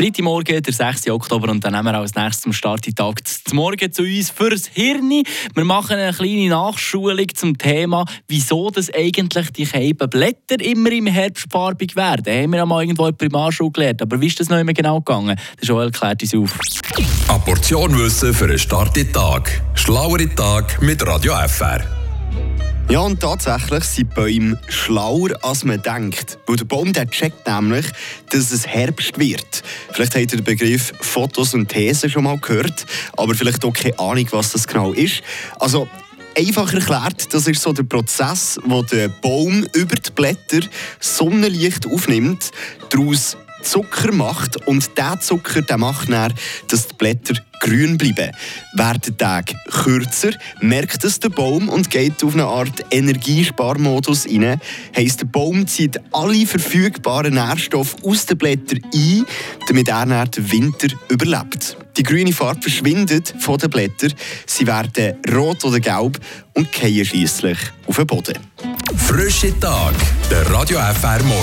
Freitagmorgen, der 6. Oktober, und dann nehmen wir als nächstes zum Starttag zum Morgen zu uns fürs Hirn. Wir machen eine kleine Nachschulung zum Thema, wieso das eigentlich die gelben Blätter immer im Herbst farbig werden. Haben wir ja mal irgendwo in der Primarschule gelernt, aber wie ist das noch immer genau gegangen? Der Joel klärt uns auf. Eine Wissen für einen Starttag. Schlauere Tag mit Radio FR. Ja, und tatsächlich sind Bäume schlauer, als man denkt. Weil der Baum der checkt nämlich, dass es Herbst wird. Vielleicht habt ihr den Begriff Photosynthese schon mal gehört, aber vielleicht auch keine Ahnung, was das genau ist. Also, Einfach erklärt, das ist so der Prozess, wo der Baum über die Blätter Sonnenlicht aufnimmt, daraus Zucker macht und der Zucker der macht dann, dass die Blätter grün bleiben. Werden die Tage kürzer, merkt es der Baum und geht auf eine Art Energiesparmodus rein. Heisst, der Baum zieht alle verfügbaren Nährstoffe aus den Blättern ein, damit er dann den Winter überlebt. Die grüne Farbe verschwindet von den Blättern, sie werden rot oder gelb und fallen schliesslich auf den Boden. Frische Tag, der Radio FR Morgen.